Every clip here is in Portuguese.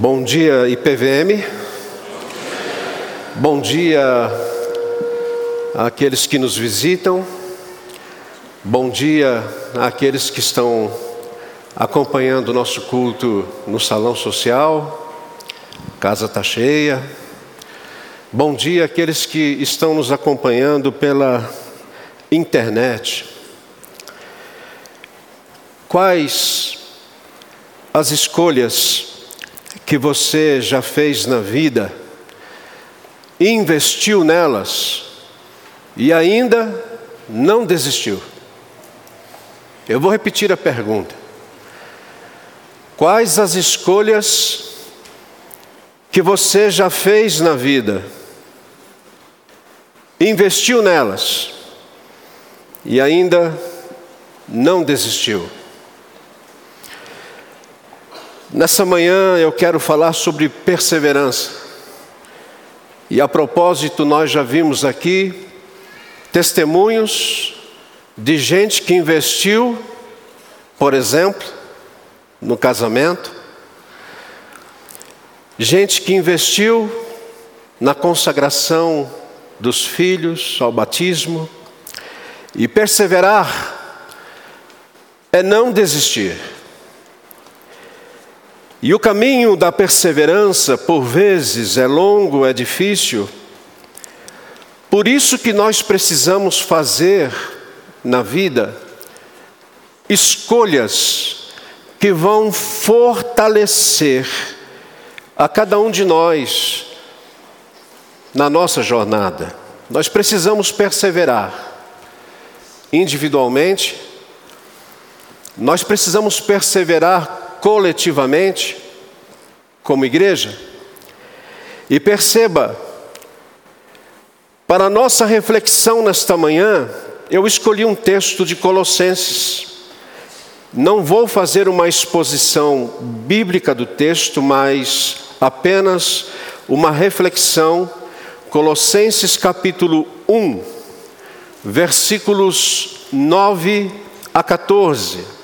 Bom dia, IPVM. Bom dia àqueles que nos visitam. Bom dia àqueles que estão acompanhando o nosso culto no salão social. Casa está cheia. Bom dia àqueles que estão nos acompanhando pela internet. Quais as escolhas que você já fez na vida, investiu nelas e ainda não desistiu? Eu vou repetir a pergunta. Quais as escolhas que você já fez na vida, investiu nelas e ainda não desistiu? Nessa manhã eu quero falar sobre perseverança. E a propósito, nós já vimos aqui testemunhos de gente que investiu, por exemplo, no casamento, gente que investiu na consagração dos filhos ao batismo, e perseverar é não desistir. E o caminho da perseverança, por vezes, é longo, é difícil. Por isso que nós precisamos fazer na vida escolhas que vão fortalecer a cada um de nós na nossa jornada. Nós precisamos perseverar individualmente, nós precisamos perseverar coletivamente, como igreja. E perceba, para nossa reflexão nesta manhã, eu escolhi um texto de Colossenses. Não vou fazer uma exposição bíblica do texto, mas apenas uma reflexão. Colossenses capítulo 1, versículos 9 a 14.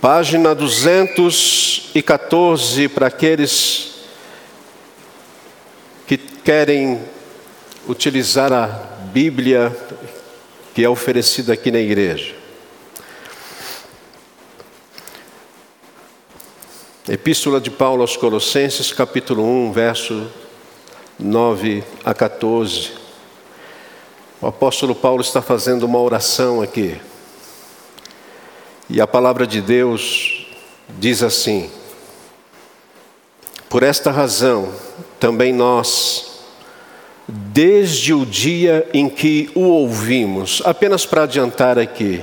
Página 214 para aqueles que querem utilizar a Bíblia que é oferecida aqui na igreja. Epístola de Paulo aos Colossenses, capítulo 1, verso 9 a 14. O apóstolo Paulo está fazendo uma oração aqui. E a palavra de Deus diz assim: Por esta razão, também nós, desde o dia em que o ouvimos, apenas para adiantar aqui,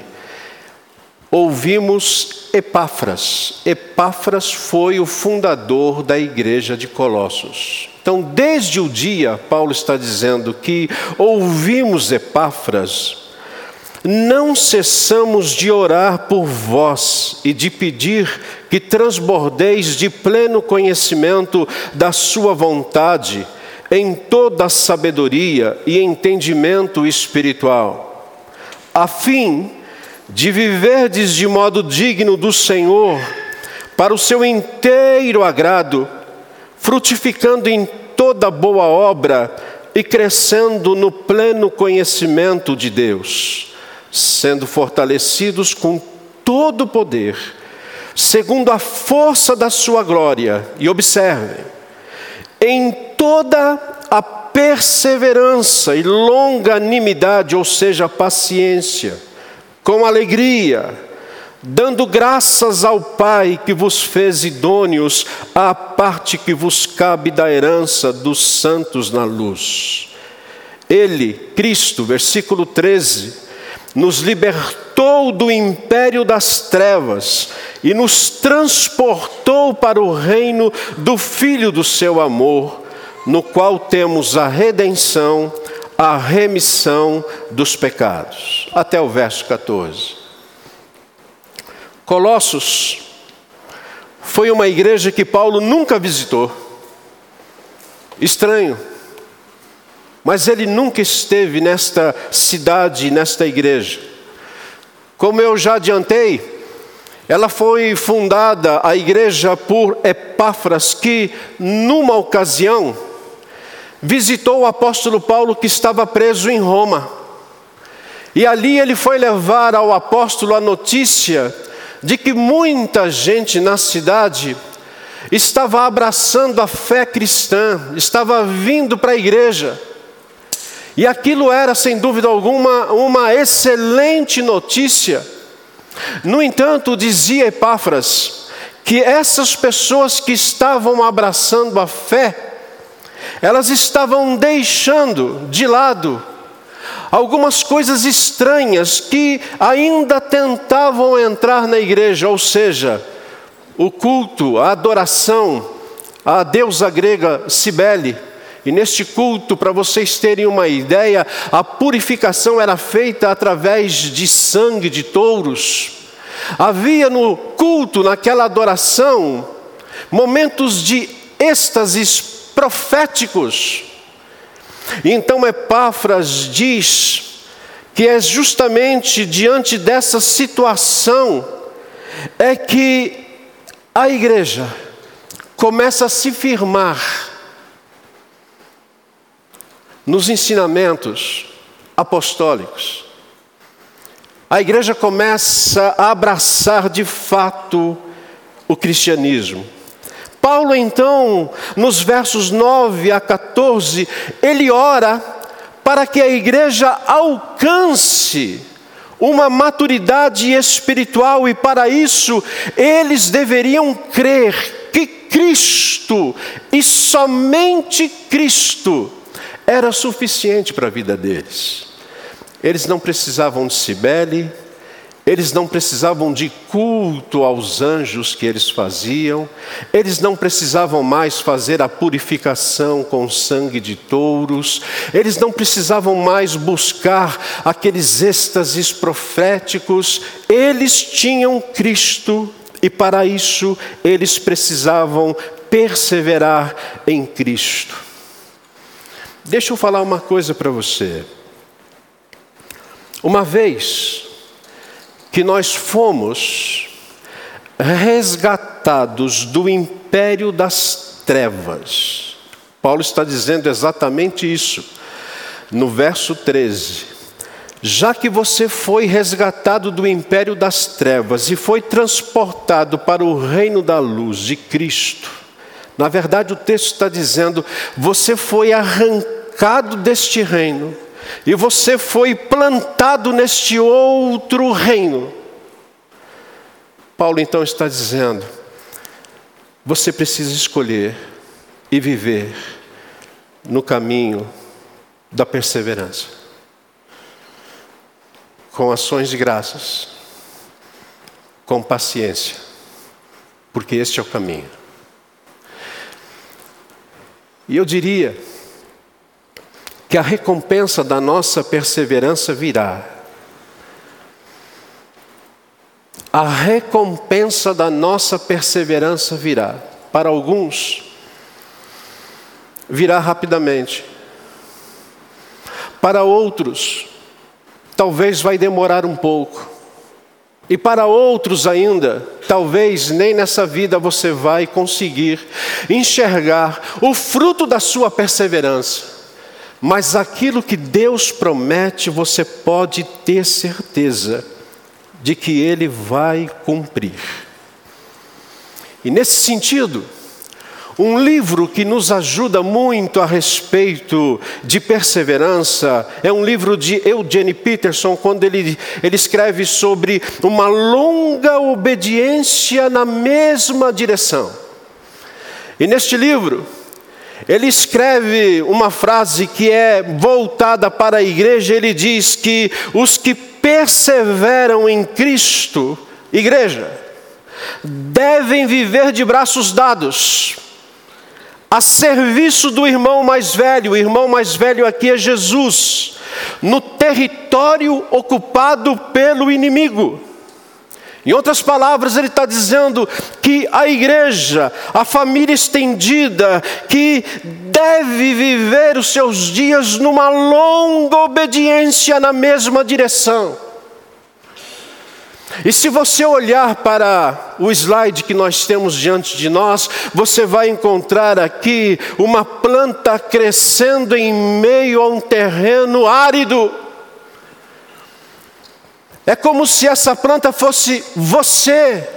ouvimos Epáfras. Epáfras foi o fundador da igreja de Colossos. Então, desde o dia, Paulo está dizendo que ouvimos Epáfras, não cessamos de orar por vós e de pedir que transbordeis de pleno conhecimento da Sua vontade, em toda sabedoria e entendimento espiritual, a fim de viverdes de modo digno do Senhor, para o seu inteiro agrado, frutificando em toda boa obra e crescendo no pleno conhecimento de Deus sendo fortalecidos com todo o poder, segundo a força da sua glória, e observem, em toda a perseverança e longanimidade, ou seja, paciência, com alegria, dando graças ao Pai que vos fez idôneos à parte que vos cabe da herança dos santos na luz. Ele, Cristo, versículo 13, nos libertou do império das trevas e nos transportou para o reino do Filho do seu amor, no qual temos a redenção, a remissão dos pecados. Até o verso 14. Colossos foi uma igreja que Paulo nunca visitou. Estranho mas ele nunca esteve nesta cidade, nesta igreja. Como eu já adiantei, Ela foi fundada, a igreja, por Epáfras, que, numa ocasião, visitou o apóstolo Paulo que estava preso em Roma. E ali ele foi levar ao apóstolo a notícia de que muita gente na cidade estava abraçando a fé cristã, estava vindo para a igreja. E aquilo era, sem dúvida alguma, uma excelente notícia. No entanto, dizia Epáfras, que essas pessoas que estavam abraçando a fé, elas estavam deixando de lado algumas coisas estranhas que ainda tentavam entrar na igreja, ou seja, o culto, a adoração à deusa grega Cibele. E neste culto, para vocês terem uma ideia, a purificação era feita através de sangue de touros. Havia no culto, naquela adoração, momentos de êxtases proféticos. Então Epáfras diz que é justamente diante dessa situação é que a igreja começa a se firmar nos ensinamentos apostólicos. A igreja começa a abraçar de fato o cristianismo. Paulo, então, nos versos 9 a 14, ele ora para que a igreja alcance uma maturidade espiritual, e para isso eles deveriam crer que Cristo, e somente Cristo, era suficiente para a vida deles. Eles não precisavam de Cibele, eles não precisavam de culto aos anjos que eles faziam, eles não precisavam mais fazer a purificação com sangue de touros, eles não precisavam mais buscar aqueles êxtases proféticos, eles tinham Cristo e para isso eles precisavam perseverar em Cristo. Deixa eu falar uma coisa para você. Uma vez, que nós fomos resgatados do império das trevas. Paulo está dizendo exatamente isso no verso 13. Já que você foi resgatado do império das trevas e foi transportado para o reino da luz de Cristo, na verdade o texto está dizendo: você foi arrancado deste reino e você foi plantado neste outro reino. Paulo então está dizendo: você precisa escolher e viver no caminho da perseverança, com ações de graças, com paciência, porque este é o caminho. E eu diria, que a recompensa da nossa perseverança virá. A recompensa da nossa perseverança virá. Para alguns, virá rapidamente. Para outros, talvez vai demorar um pouco. E para outros ainda, talvez nem nessa vida você vai conseguir enxergar o fruto da sua perseverança. Mas aquilo que Deus promete, você pode ter certeza de que Ele vai cumprir. E nesse sentido, um livro que nos ajuda muito a respeito de perseverança é um livro de Eugene Peterson, quando ele, ele escreve sobre uma longa obediência na mesma direção. E neste livro, ele escreve uma frase que é voltada para a igreja, ele diz que os que perseveram em Cristo, igreja, devem viver de braços dados, a serviço do irmão mais velho, o irmão mais velho aqui é Jesus, no território ocupado pelo inimigo. Em outras palavras, ele está dizendo que a igreja, a família estendida, que deve viver os seus dias numa longa obediência na mesma direção. E se você olhar para o slide que nós temos diante de nós, você vai encontrar aqui uma planta crescendo em meio a um terreno árido. É como se essa planta fosse você,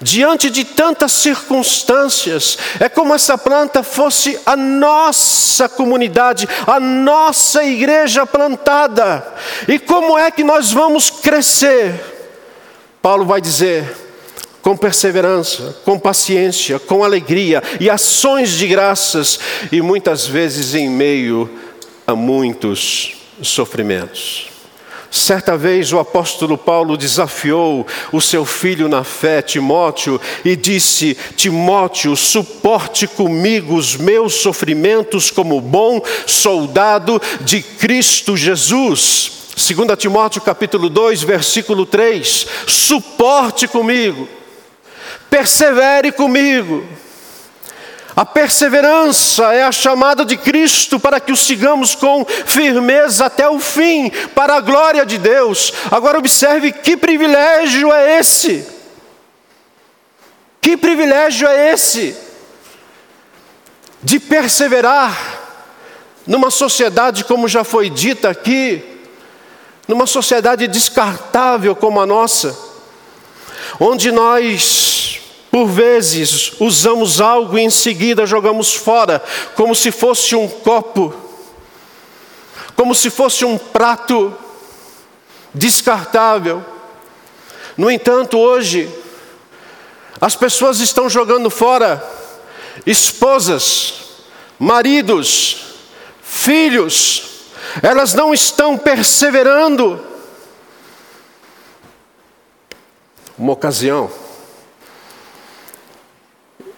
diante de tantas circunstâncias, é como essa planta fosse a nossa comunidade, a nossa igreja plantada. E como é que nós vamos crescer? Paulo vai dizer: com perseverança, com paciência, com alegria e ações de graças, e muitas vezes em meio a muitos sofrimentos. Certa vez o apóstolo Paulo desafiou o seu filho na fé, Timóteo, e disse: Timóteo, suporte comigo os meus sofrimentos como bom soldado de Cristo Jesus. 2 Timóteo capítulo 2, versículo 3: Suporte comigo, persevere comigo. A perseverança é a chamada de Cristo para que o sigamos com firmeza até o fim, para a glória de Deus. Agora, observe que privilégio é esse. Que privilégio é esse de perseverar numa sociedade, como já foi dita aqui, numa sociedade descartável como a nossa, onde nós por vezes usamos algo e em seguida jogamos fora, como se fosse um copo, como se fosse um prato descartável. No entanto, hoje, as pessoas estão jogando fora esposas, maridos, filhos, elas não estão perseverando. Uma ocasião,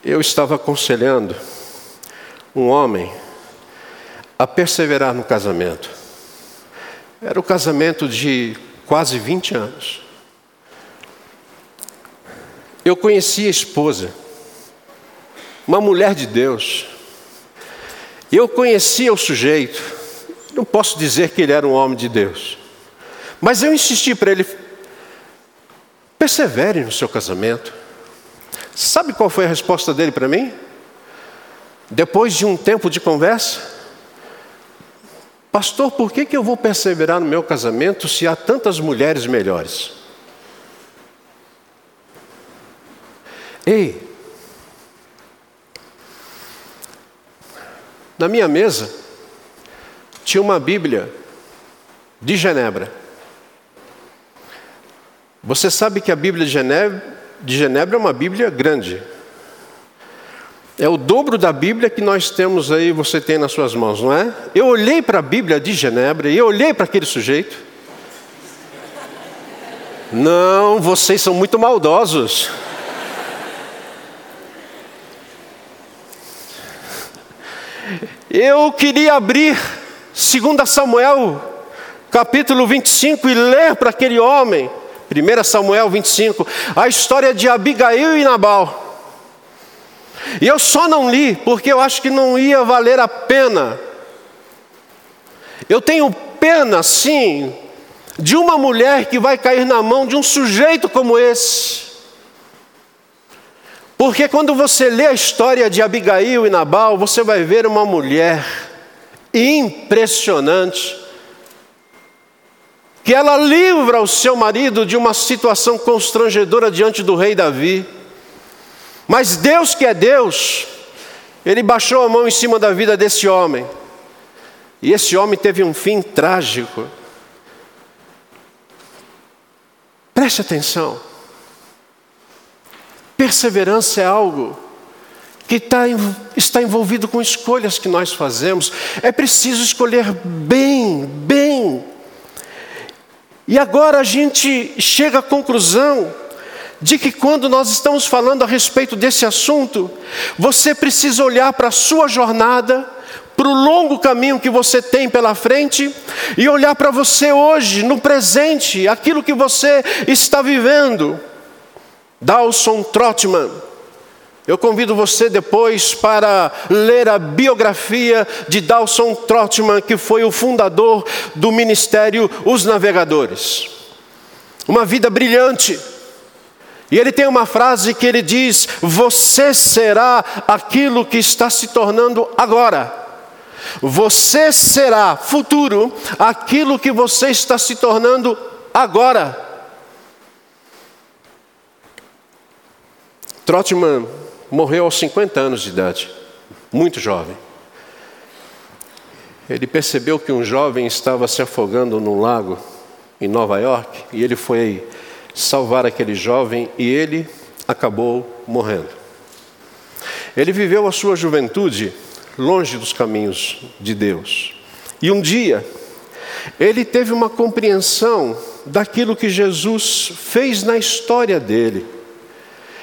eu estava aconselhando um homem a perseverar no casamento. Era o casamento de quase 20 anos. Eu conheci a esposa, uma mulher de Deus. Eu conhecia o sujeito. Não posso dizer que ele era um homem de Deus. Mas eu insisti para ele: persevere no seu casamento. Sabe qual foi a resposta dele para mim? Depois de um tempo de conversa, Pastor, por que, que eu vou perseverar no meu casamento se há tantas mulheres melhores? Ei, na minha mesa tinha uma Bíblia de Genebra. Você sabe que a Bíblia de Genebra de Genebra é uma Bíblia grande. É o dobro da Bíblia que nós temos aí, você tem nas suas mãos, não é? Eu olhei para a Bíblia de Genebra e eu olhei para aquele sujeito. Não, vocês são muito maldosos. Eu queria abrir 2 Samuel, capítulo 25, e ler para aquele homem 1 Samuel 25, a história de Abigail e Nabal. E eu só não li porque eu acho que não ia valer a pena. Eu tenho pena, sim, de uma mulher que vai cair na mão de um sujeito como esse. Porque quando você lê a história de Abigail e Nabal, você vai ver uma mulher impressionante, que ela livra o seu marido de uma situação constrangedora diante do rei Davi. Mas Deus, que é Deus, ele baixou a mão em cima da vida desse homem. E esse homem teve um fim trágico. Preste atenção. Perseverança é algo que tá, está envolvido com escolhas que nós fazemos. É preciso escolher bem, bem e agora a gente chega à conclusão de que quando nós estamos falando a respeito desse assunto, você precisa olhar para a sua jornada, para o longo caminho que você tem pela frente e olhar para você hoje, no presente, aquilo que você está vivendo. Dawson Trotman eu convido você depois para ler a biografia de Dawson Trotman, que foi o fundador do ministério Os Navegadores. uma vida brilhante. E ele tem uma frase que ele diz: Você será aquilo que está se tornando agora. Você será futuro aquilo que você está se tornando agora. Trotman morreu aos 50 anos de idade, muito jovem. Ele percebeu que um jovem estava se afogando num lago em Nova York e ele foi salvar aquele jovem e ele acabou morrendo. Ele viveu a sua juventude longe dos caminhos de Deus. E um dia, ele teve uma compreensão daquilo que Jesus fez na história dele.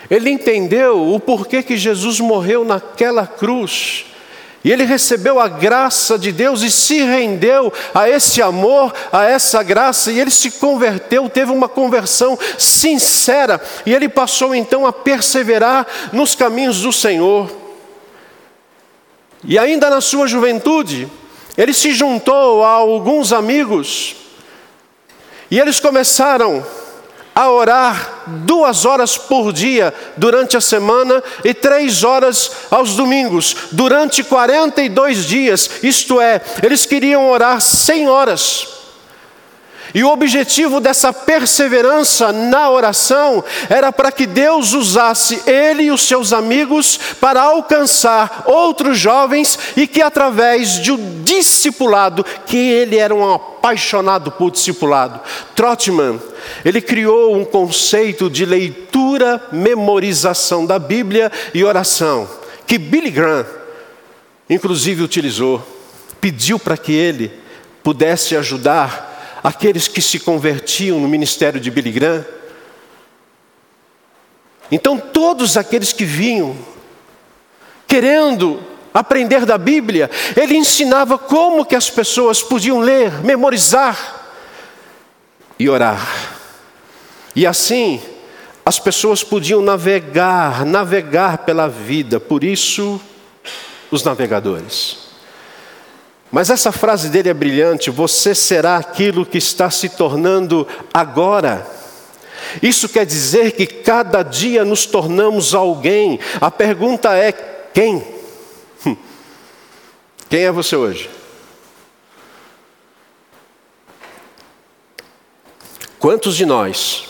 Ele entendeu o porquê que Jesus morreu naquela cruz e ele recebeu a graça de Deus e se rendeu a esse amor, a essa graça, e ele se converteu, teve uma conversão sincera, e ele passou então a perseverar nos caminhos do Senhor. E ainda na sua juventude, ele se juntou a alguns amigos, e eles começaram orar duas horas por dia durante a semana e três horas aos domingos, durante 42 dias, isto é, eles queriam orar 100 horas. E o objetivo dessa perseverança na oração era para que Deus usasse ele e os seus amigos para alcançar outros jovens e que através de um discipulado, que ele era um apaixonado por discipulado. Trotman, ele criou um conceito de leitura, memorização da Bíblia e oração, que Billy Graham inclusive utilizou, pediu para que ele pudesse ajudar aqueles que se convertiam no ministério de Billy Graham. Então, todos aqueles que vinham querendo aprender da Bíblia, ele ensinava como que as pessoas podiam ler, memorizar e orar. E assim, as pessoas podiam navegar, navegar pela vida, por isso, os navegadores. Mas essa frase dele é brilhante: você será aquilo que está se tornando agora. Isso quer dizer que cada dia nos tornamos alguém. A pergunta é: quem? Hum. Quem é você hoje? Quantos de nós,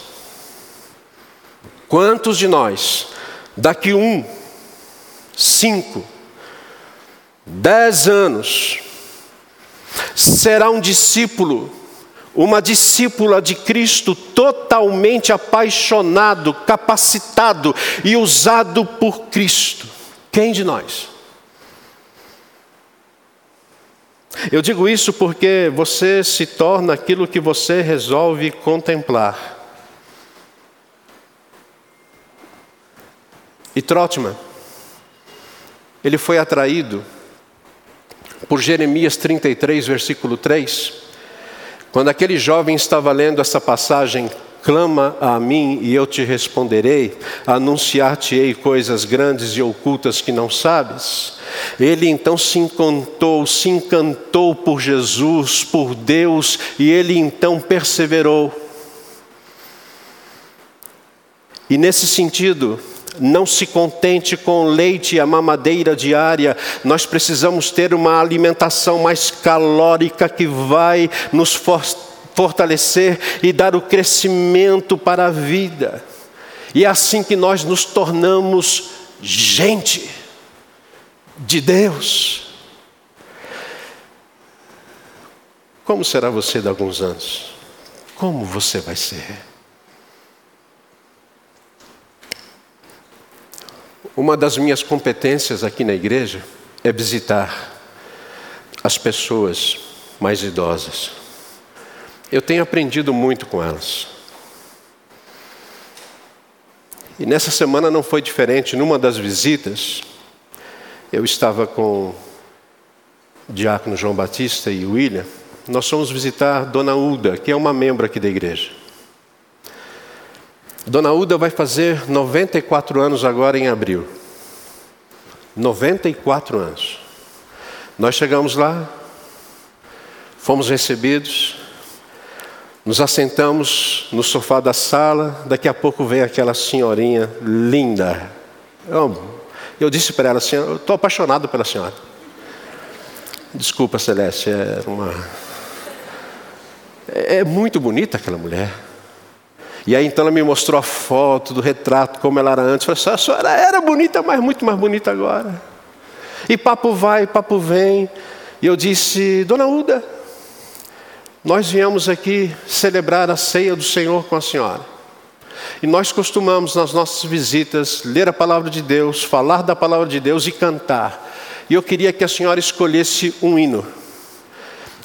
quantos de nós, daqui um, cinco, dez anos, será um discípulo, uma discípula de Cristo totalmente apaixonado, capacitado e usado por Cristo. Quem de nós? Eu digo isso porque você se torna aquilo que você resolve contemplar. E Trotman, ele foi atraído por Jeremias 33, versículo 3, quando aquele jovem estava lendo essa passagem, clama a mim e eu te responderei, anunciar-te-ei coisas grandes e ocultas que não sabes. Ele então se encantou, se encantou por Jesus, por Deus, e ele então perseverou. E nesse sentido, não se contente com leite e a mamadeira diária, nós precisamos ter uma alimentação mais calórica que vai nos fortalecer e dar o crescimento para a vida. E é assim que nós nos tornamos gente de Deus. Como será você daqui a alguns anos? Como você vai ser? Uma das minhas competências aqui na igreja é visitar as pessoas mais idosas. Eu tenho aprendido muito com elas. E nessa semana não foi diferente. Numa das visitas, eu estava com o diácono João Batista e William. Nós fomos visitar Dona Uda, que é uma membro aqui da igreja. Dona Uda vai fazer 94 anos agora em abril. 94 anos. Nós chegamos lá, fomos recebidos. Nos assentamos no sofá da sala, daqui a pouco vem aquela senhorinha linda. Eu, eu disse para ela assim: Eu estou apaixonado pela senhora. Desculpa, Celeste, é uma. É, muito bonita aquela mulher. E aí então ela me mostrou a foto do retrato, como ela era antes. Eu falei, a senhora era bonita, mas muito mais bonita agora. E papo vai, papo vem. E eu disse, Dona Uda, nós viemos aqui celebrar a ceia do Senhor com a senhora. E nós costumamos, nas nossas visitas, ler a palavra de Deus, falar da palavra de Deus e cantar. E eu queria que a senhora escolhesse um hino.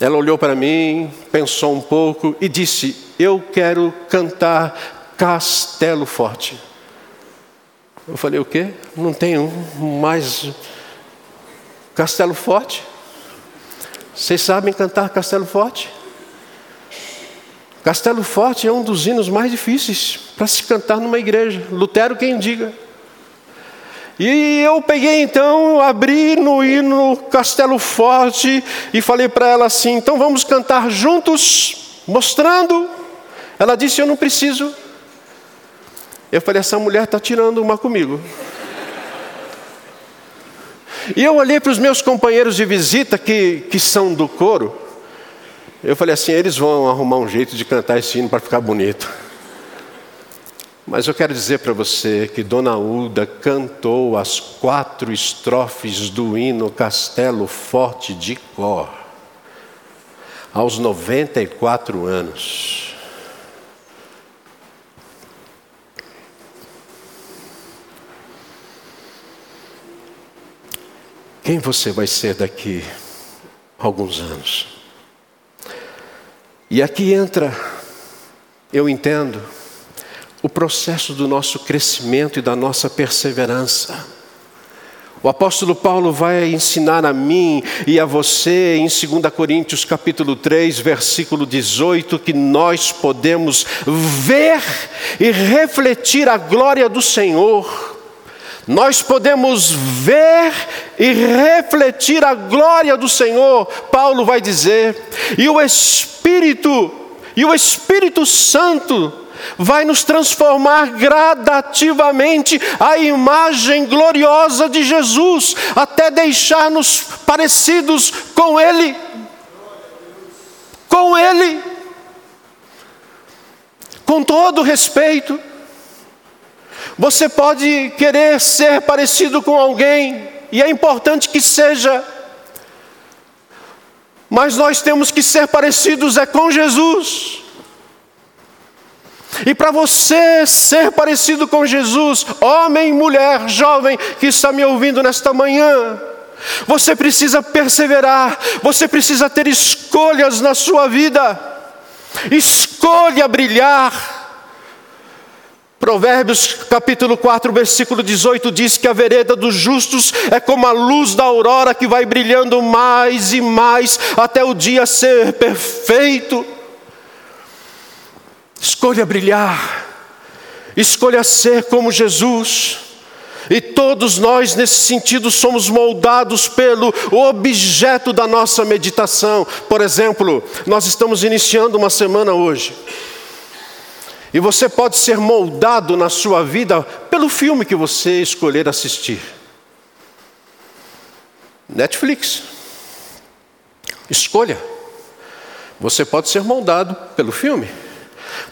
Ela olhou para mim, pensou um pouco e disse: Eu quero cantar Castelo Forte. Eu falei: O quê? Não um mais. Castelo Forte? Vocês sabem cantar Castelo Forte? Castelo Forte é um dos hinos mais difíceis para se cantar numa igreja. Lutero quem diga. E eu peguei então, abri no hino Castelo Forte e falei para ela assim: então vamos cantar juntos, mostrando. Ela disse: eu não preciso. Eu falei: essa mulher está tirando uma comigo. E eu olhei para os meus companheiros de visita que, que são do coro. Eu falei assim: eles vão arrumar um jeito de cantar esse hino para ficar bonito. Mas eu quero dizer para você que Dona Uda cantou as quatro estrofes do hino Castelo Forte de Cor, aos 94 anos. Quem você vai ser daqui a alguns anos? E aqui entra, eu entendo, o processo do nosso crescimento e da nossa perseverança. O apóstolo Paulo vai ensinar a mim e a você em 2 Coríntios capítulo 3, versículo 18, que nós podemos ver e refletir a glória do Senhor. Nós podemos ver e refletir a glória do Senhor, Paulo vai dizer, e o Espírito, e o Espírito Santo vai nos transformar gradativamente a imagem gloriosa de Jesus, até deixar-nos parecidos com Ele. Com Ele. Com todo respeito. Você pode querer ser parecido com alguém, e é importante que seja, mas nós temos que ser parecidos é com Jesus. E para você ser parecido com Jesus, homem, mulher, jovem que está me ouvindo nesta manhã, você precisa perseverar, você precisa ter escolhas na sua vida. Escolha brilhar. Provérbios capítulo 4, versículo 18 diz que a vereda dos justos é como a luz da aurora que vai brilhando mais e mais até o dia ser perfeito. Escolha brilhar, escolha ser como Jesus. E todos nós, nesse sentido, somos moldados pelo objeto da nossa meditação. Por exemplo, nós estamos iniciando uma semana hoje. E você pode ser moldado na sua vida pelo filme que você escolher assistir. Netflix. Escolha. Você pode ser moldado pelo filme.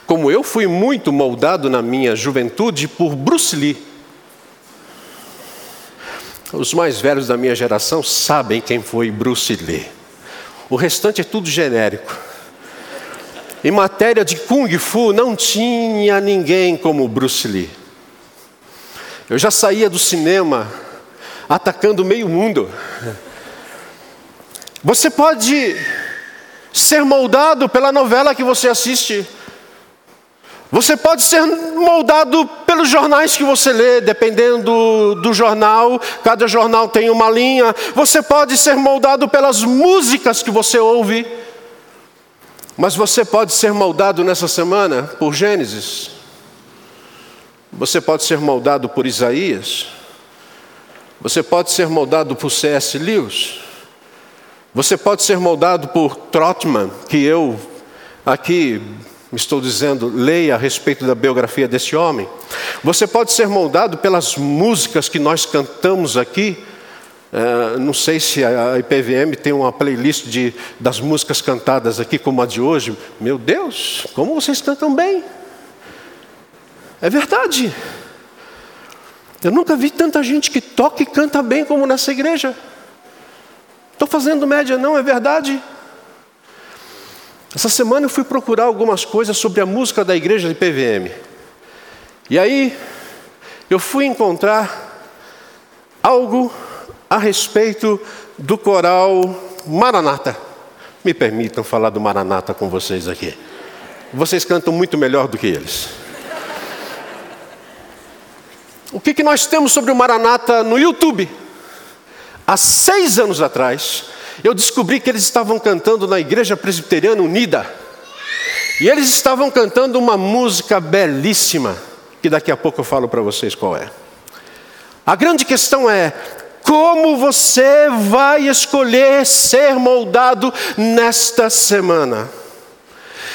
Como eu fui muito moldado na minha juventude por Bruce Lee. Os mais velhos da minha geração sabem quem foi Bruce Lee. O restante é tudo genérico. Em matéria de Kung Fu, não tinha ninguém como Bruce Lee. Eu já saía do cinema atacando meio mundo. Você pode ser moldado pela novela que você assiste. Você pode ser moldado pelos jornais que você lê, dependendo do jornal, cada jornal tem uma linha. Você pode ser moldado pelas músicas que você ouve. Mas você pode ser moldado nessa semana por Gênesis. Você pode ser moldado por Isaías. Você pode ser moldado por C.S. Lewis. Você pode ser moldado por Trotman, que eu aqui estou dizendo, leia a respeito da biografia desse homem. Você pode ser moldado pelas músicas que nós cantamos aqui. Uh, não sei se a IPVM tem uma playlist de, das músicas cantadas aqui, como a de hoje. Meu Deus, como vocês cantam bem! É verdade. Eu nunca vi tanta gente que toca e canta bem como nessa igreja. Estou fazendo média, não, é verdade. Essa semana eu fui procurar algumas coisas sobre a música da igreja de PVM. E aí eu fui encontrar algo a respeito do coral Maranata. Me permitam falar do Maranata com vocês aqui. Vocês cantam muito melhor do que eles. O que, que nós temos sobre o Maranata no YouTube? Há seis anos atrás, eu descobri que eles estavam cantando na Igreja Presbiteriana Unida. E eles estavam cantando uma música belíssima, que daqui a pouco eu falo para vocês qual é. A grande questão é: como você vai escolher ser moldado nesta semana?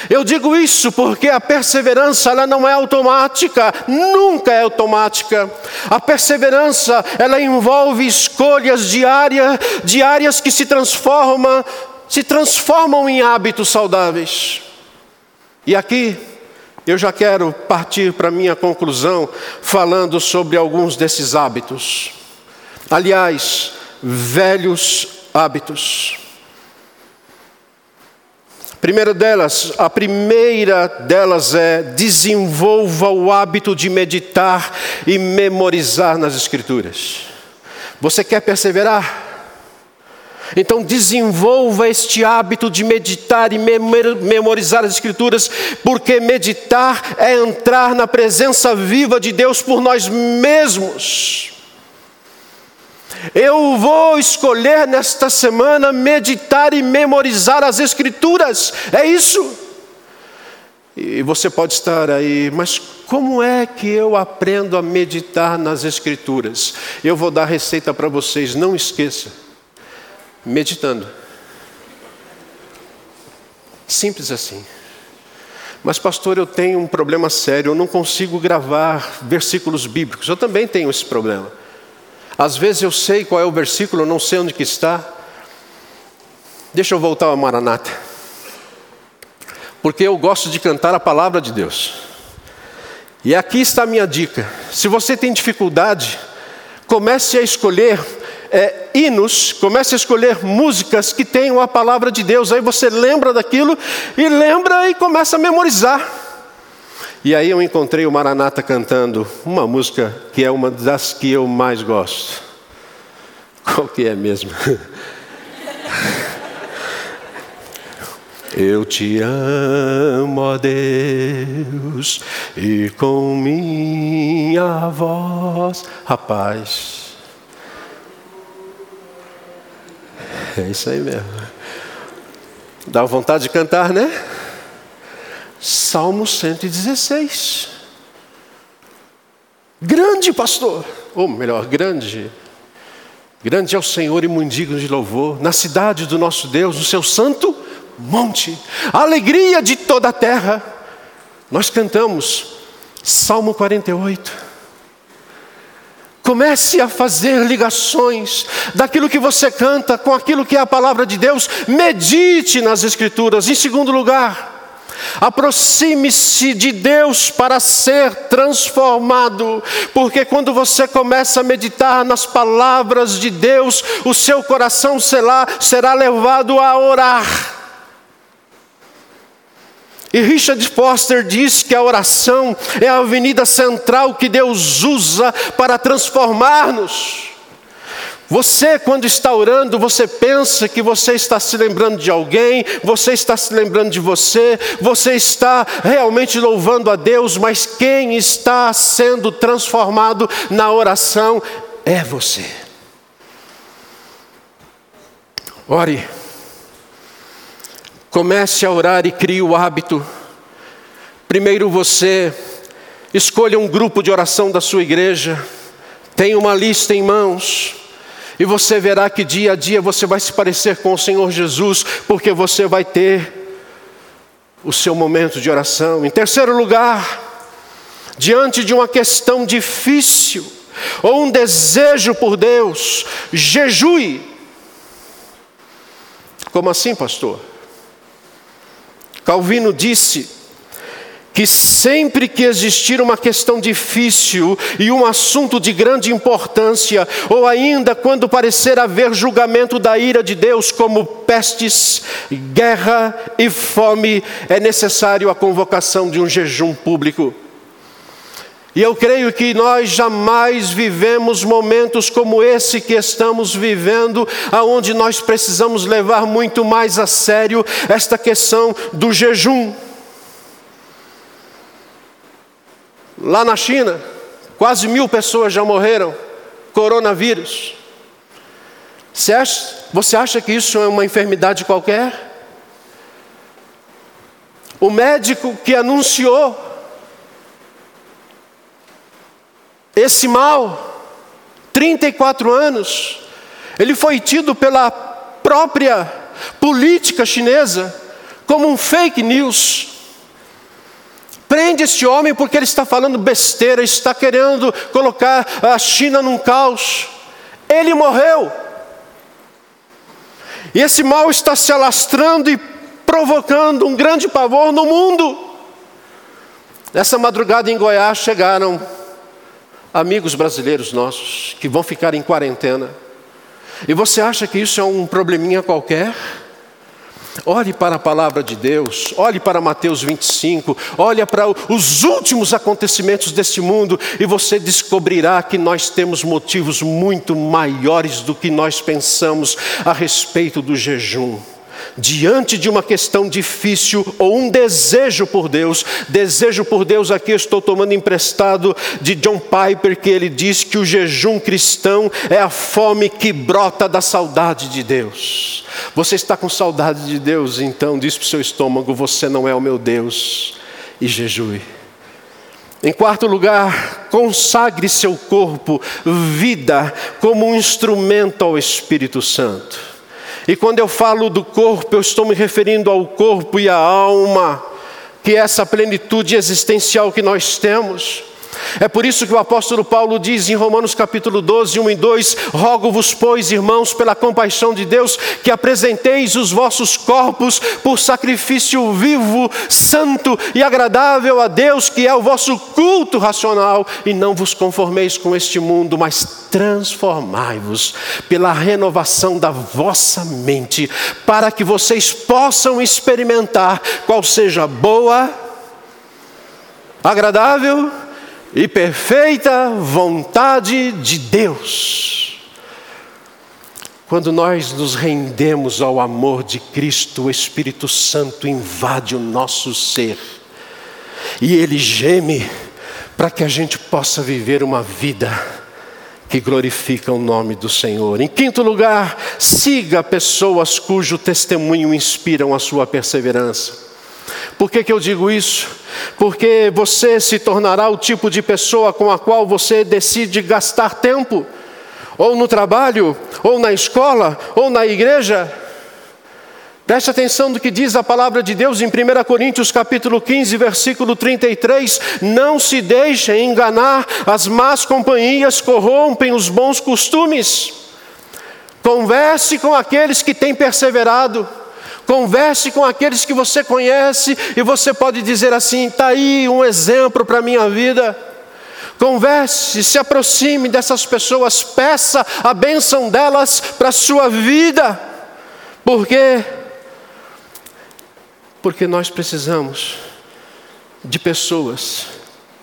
Eu digo isso porque a perseverança ela não é automática, nunca é automática. A perseverança ela envolve escolhas diárias, diárias que se transformam, se transformam em hábitos saudáveis. E aqui eu já quero partir para minha conclusão falando sobre alguns desses hábitos. Aliás, velhos hábitos. Primeira delas, a primeira delas é desenvolva o hábito de meditar e memorizar nas escrituras. Você quer perseverar? Então desenvolva este hábito de meditar e memorizar as Escrituras, porque meditar é entrar na presença viva de Deus por nós mesmos. Eu vou escolher nesta semana meditar e memorizar as Escrituras, é isso. E você pode estar aí, mas como é que eu aprendo a meditar nas Escrituras? Eu vou dar receita para vocês, não esqueça. Meditando. Simples assim. Mas, pastor, eu tenho um problema sério, eu não consigo gravar versículos bíblicos. Eu também tenho esse problema. Às vezes eu sei qual é o versículo, não sei onde que está. Deixa eu voltar ao Maranata. Porque eu gosto de cantar a palavra de Deus. E aqui está a minha dica. Se você tem dificuldade, comece a escolher é, hinos, comece a escolher músicas que tenham a palavra de Deus. Aí você lembra daquilo e lembra e começa a memorizar. E aí eu encontrei o Maranata cantando uma música que é uma das que eu mais gosto. Qual que é mesmo? Eu te amo, ó Deus, e com minha voz, rapaz. É isso aí mesmo. Dá vontade de cantar, né? Salmo 116. Grande pastor, ou melhor, grande. Grande é o Senhor e muito digno de louvor, na cidade do nosso Deus, no seu santo monte, a alegria de toda a terra. Nós cantamos Salmo 48. Comece a fazer ligações daquilo que você canta com aquilo que é a palavra de Deus. Medite nas Escrituras. Em segundo lugar, Aproxime-se de Deus para ser transformado, porque quando você começa a meditar nas palavras de Deus, o seu coração será, será levado a orar. E Richard Foster diz que a oração é a avenida central que Deus usa para transformar-nos. Você, quando está orando, você pensa que você está se lembrando de alguém, você está se lembrando de você, você está realmente louvando a Deus, mas quem está sendo transformado na oração é você. Ore, comece a orar e crie o hábito. Primeiro você escolha um grupo de oração da sua igreja, tenha uma lista em mãos e você verá que dia a dia você vai se parecer com o Senhor Jesus, porque você vai ter o seu momento de oração. Em terceiro lugar, diante de uma questão difícil ou um desejo por Deus, jejue. Como assim, pastor? Calvino disse que sempre que existir uma questão difícil e um assunto de grande importância, ou ainda quando parecer haver julgamento da ira de Deus, como pestes, guerra e fome, é necessário a convocação de um jejum público. E eu creio que nós jamais vivemos momentos como esse que estamos vivendo, aonde nós precisamos levar muito mais a sério esta questão do jejum. Lá na China, quase mil pessoas já morreram, coronavírus. Você acha, que isso é uma enfermidade qualquer? O médico que anunciou esse mal, 34 anos, ele foi tido pela própria política chinesa como um fake news. Prende este homem porque ele está falando besteira, está querendo colocar a China num caos. Ele morreu. E esse mal está se alastrando e provocando um grande pavor no mundo. Nessa madrugada em Goiás chegaram amigos brasileiros nossos que vão ficar em quarentena. E você acha que isso é um probleminha qualquer? Olhe para a palavra de Deus, olhe para Mateus 25, olhe para os últimos acontecimentos deste mundo e você descobrirá que nós temos motivos muito maiores do que nós pensamos a respeito do jejum diante de uma questão difícil ou um desejo por Deus, desejo por Deus, aqui estou tomando emprestado de John Piper, que ele diz que o jejum cristão é a fome que brota da saudade de Deus. Você está com saudade de Deus, então diz para o seu estômago: Você não é o meu Deus, e jejue. Em quarto lugar, consagre seu corpo, vida, como um instrumento ao Espírito Santo. E quando eu falo do corpo, eu estou me referindo ao corpo e à alma, que é essa plenitude existencial que nós temos. É por isso que o apóstolo Paulo diz em Romanos capítulo 12, 1 e 2: Rogo-vos, pois, irmãos, pela compaixão de Deus, que apresenteis os vossos corpos por sacrifício vivo, santo e agradável a Deus, que é o vosso culto racional, e não vos conformeis com este mundo, mas transformai-vos pela renovação da vossa mente, para que vocês possam experimentar qual seja boa, agradável e perfeita vontade de Deus. Quando nós nos rendemos ao amor de Cristo, o Espírito Santo invade o nosso ser e ele geme para que a gente possa viver uma vida que glorifica o nome do Senhor. Em quinto lugar, siga pessoas cujo testemunho inspiram a sua perseverança. Por que, que eu digo isso? Porque você se tornará o tipo de pessoa com a qual você decide gastar tempo, ou no trabalho, ou na escola, ou na igreja. Preste atenção do que diz a palavra de Deus em 1 Coríntios capítulo 15, versículo 33. Não se deixem enganar, as más companhias corrompem os bons costumes. Converse com aqueles que têm perseverado. Converse com aqueles que você conhece e você pode dizer assim: está aí um exemplo para a minha vida. Converse, se aproxime dessas pessoas, peça a bênção delas para a sua vida. Por quê? Porque nós precisamos de pessoas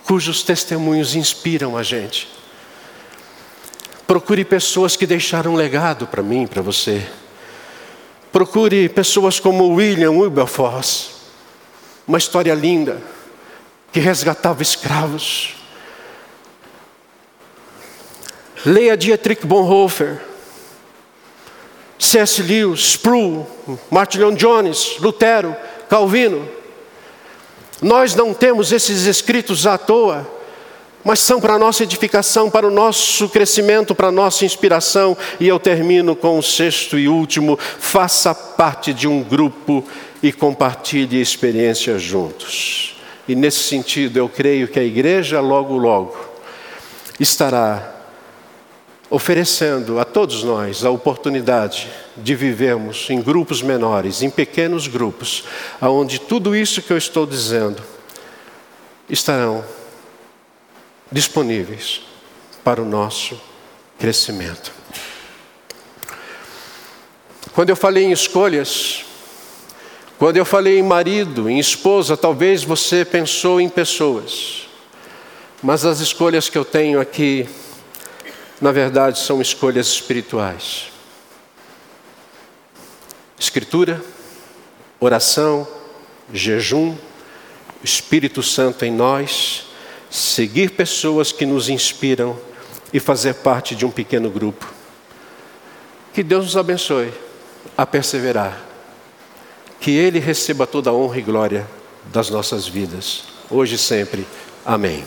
cujos testemunhos inspiram a gente. Procure pessoas que deixaram um legado para mim, para você. Procure pessoas como William Wilberforce, uma história linda, que resgatava escravos. Leia Dietrich Bonhoeffer, C.S. Lewis, Sproul, Martin Lloyd Jones, Lutero, Calvino. Nós não temos esses escritos à toa mas são para a nossa edificação, para o nosso crescimento, para a nossa inspiração. E eu termino com o sexto e último: faça parte de um grupo e compartilhe experiências juntos. E nesse sentido, eu creio que a igreja logo, logo estará oferecendo a todos nós a oportunidade de vivermos em grupos menores, em pequenos grupos, aonde tudo isso que eu estou dizendo estarão disponíveis para o nosso crescimento. Quando eu falei em escolhas, quando eu falei em marido, em esposa, talvez você pensou em pessoas, mas as escolhas que eu tenho aqui, na verdade, são escolhas espirituais. Escritura, oração, jejum, Espírito Santo em nós, seguir pessoas que nos inspiram e fazer parte de um pequeno grupo. Que Deus nos abençoe a perseverar. Que Ele receba toda a honra e glória das nossas vidas, hoje e sempre. Amém.